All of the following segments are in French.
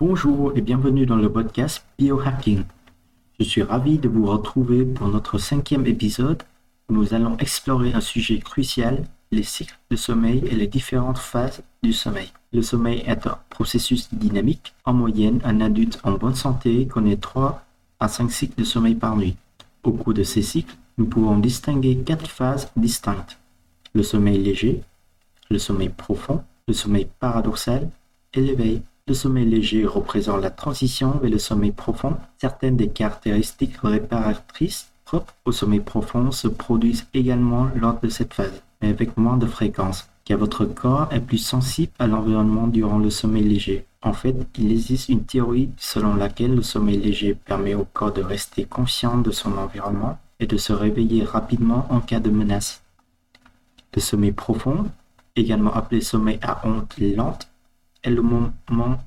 Bonjour et bienvenue dans le podcast Biohacking. Je suis ravi de vous retrouver pour notre cinquième épisode où nous allons explorer un sujet crucial, les cycles de sommeil et les différentes phases du sommeil. Le sommeil est un processus dynamique. En moyenne, un adulte en bonne santé connaît 3 à 5 cycles de sommeil par nuit. Au cours de ces cycles, nous pouvons distinguer quatre phases distinctes. Le sommeil léger, le sommeil profond, le sommeil paradoxal et l'éveil. Le sommeil léger représente la transition vers le sommeil profond. Certaines des caractéristiques réparatrices propres au sommeil profond se produisent également lors de cette phase, mais avec moins de fréquence, car votre corps est plus sensible à l'environnement durant le sommeil léger. En fait, il existe une théorie selon laquelle le sommeil léger permet au corps de rester conscient de son environnement et de se réveiller rapidement en cas de menace. Le sommeil profond, également appelé sommeil à honte lente, est le moment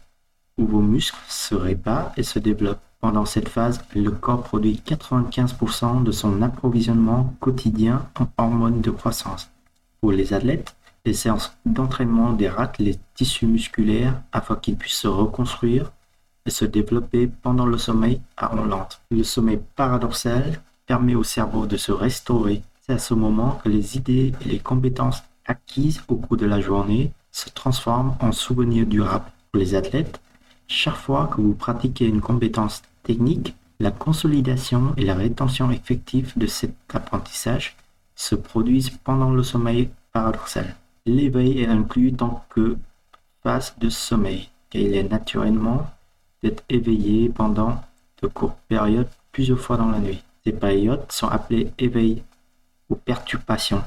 où vos muscles se réparent et se développent. Pendant cette phase, le corps produit 95% de son approvisionnement quotidien en hormones de croissance. Pour les athlètes, les séances d'entraînement dératent les tissus musculaires afin qu'ils puissent se reconstruire et se développer pendant le sommeil à onde lente. Le sommeil paradoxal permet au cerveau de se restaurer. C'est à ce moment que les idées et les compétences acquises au cours de la journée se transforme en souvenir durable. Pour les athlètes, chaque fois que vous pratiquez une compétence technique, la consolidation et la rétention effective de cet apprentissage se produisent pendant le sommeil paradoxal. L'éveil est inclus tant que phase de sommeil, car il est naturellement d'être éveillé pendant de courtes périodes plusieurs fois dans la nuit. Ces périodes sont appelées éveil ou perturbation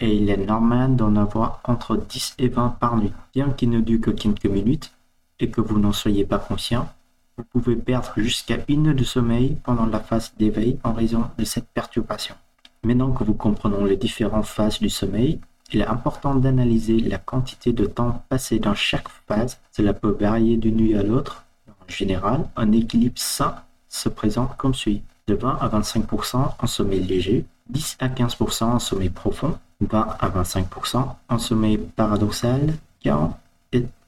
et il est normal d'en avoir entre 10 et 20 par nuit. Bien qu'il ne dure que quelques minutes et que vous n'en soyez pas conscient, vous pouvez perdre jusqu'à une heure de sommeil pendant la phase d'éveil en raison de cette perturbation. Maintenant que vous comprenons les différentes phases du sommeil, il est important d'analyser la quantité de temps passé dans chaque phase. Cela peut varier d'une nuit à l'autre. En général, un équilibre sain se présente comme suit. De 20 à 25% en sommeil léger, 10 à 15% en sommeil profond, 20 à 25% en sommeil paradoxal, 40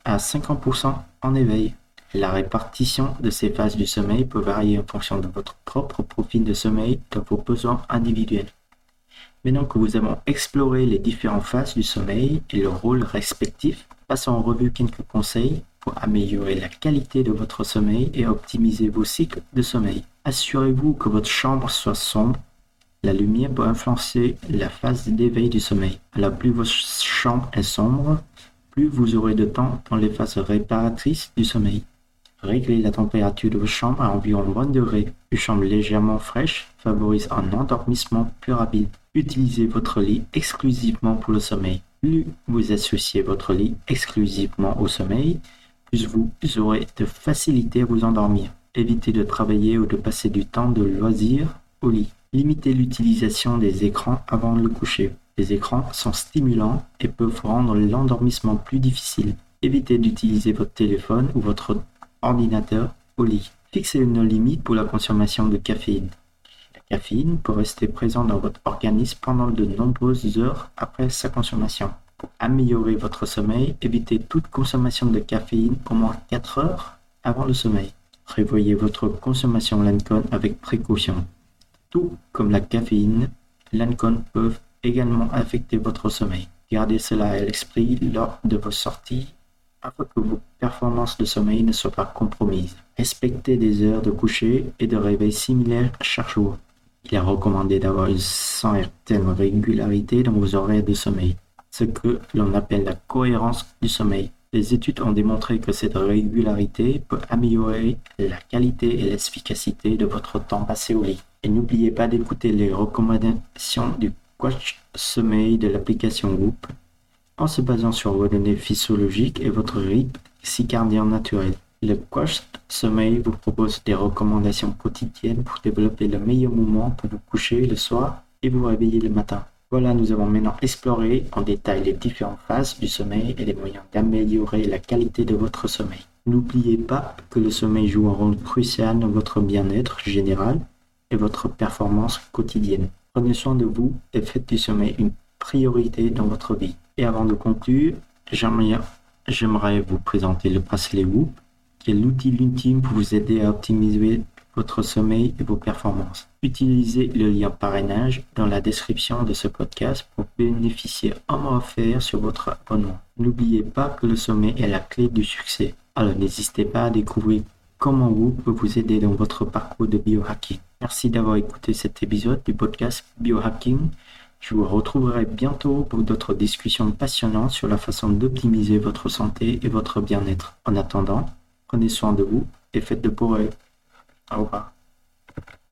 à 50% en éveil. La répartition de ces phases du sommeil peut varier en fonction de votre propre profil de sommeil de vos besoins individuels. Maintenant que vous avons exploré les différentes phases du sommeil et leurs rôles respectifs, passons en revue quelques conseils pour améliorer la qualité de votre sommeil et optimiser vos cycles de sommeil. Assurez-vous que votre chambre soit sombre la lumière peut influencer la phase d'éveil du sommeil. Alors plus votre chambre est sombre, plus vous aurez de temps dans les phases réparatrices du sommeil. Réglez la température de votre chambre à environ 20 degrés. Une chambre légèrement fraîche favorise un endormissement plus rapide. Utilisez votre lit exclusivement pour le sommeil. Plus vous associez votre lit exclusivement au sommeil, plus vous aurez de facilité à vous endormir. Évitez de travailler ou de passer du temps de loisir lit. Limitez l'utilisation des écrans avant le coucher. Les écrans sont stimulants et peuvent rendre l'endormissement plus difficile. Évitez d'utiliser votre téléphone ou votre ordinateur au lit. Fixez une limite pour la consommation de caféine. La caféine peut rester présente dans votre organisme pendant de nombreuses heures après sa consommation. Pour améliorer votre sommeil, évitez toute consommation de caféine au moins 4 heures avant le sommeil. Prévoyez votre consommation d'alcool avec précaution. Tout comme la caféine, l'alcool peuvent également affecter votre sommeil. Gardez cela à l'esprit lors de vos sorties afin que vos performances de sommeil ne soient pas compromises. Respectez des heures de coucher et de réveil similaires chaque jour. Il est recommandé d'avoir une certaine régularité dans vos horaires de sommeil, ce que l'on appelle la cohérence du sommeil. Les études ont démontré que cette régularité peut améliorer la qualité et l'efficacité de votre temps passé au lit. Et n'oubliez pas d'écouter les recommandations du coach sommeil de l'application Whoop en se basant sur vos données physiologiques et votre rythme circadien naturel. Le coach sommeil vous propose des recommandations quotidiennes pour développer le meilleur moment pour vous coucher le soir et vous réveiller le matin. Voilà, nous avons maintenant exploré en détail les différentes phases du sommeil et les moyens d'améliorer la qualité de votre sommeil. N'oubliez pas que le sommeil joue un rôle crucial dans votre bien-être général et votre performance quotidienne. Prenez soin de vous et faites du sommeil une priorité dans votre vie. Et avant de conclure, j'aimerais vous présenter le bracelet Whoop qui est l'outil ultime pour vous aider à optimiser votre sommeil et vos performances. Utilisez le lien parrainage dans la description de ce podcast pour bénéficier en mois offert sur votre abonnement. N'oubliez pas que le sommeil est la clé du succès. Alors n'hésitez pas à découvrir comment vous peut vous aider dans votre parcours de biohacking. Merci d'avoir écouté cet épisode du podcast Biohacking. Je vous retrouverai bientôt pour d'autres discussions passionnantes sur la façon d'optimiser votre santé et votre bien-être. En attendant, prenez soin de vous et faites de beaux rêves. Au revoir.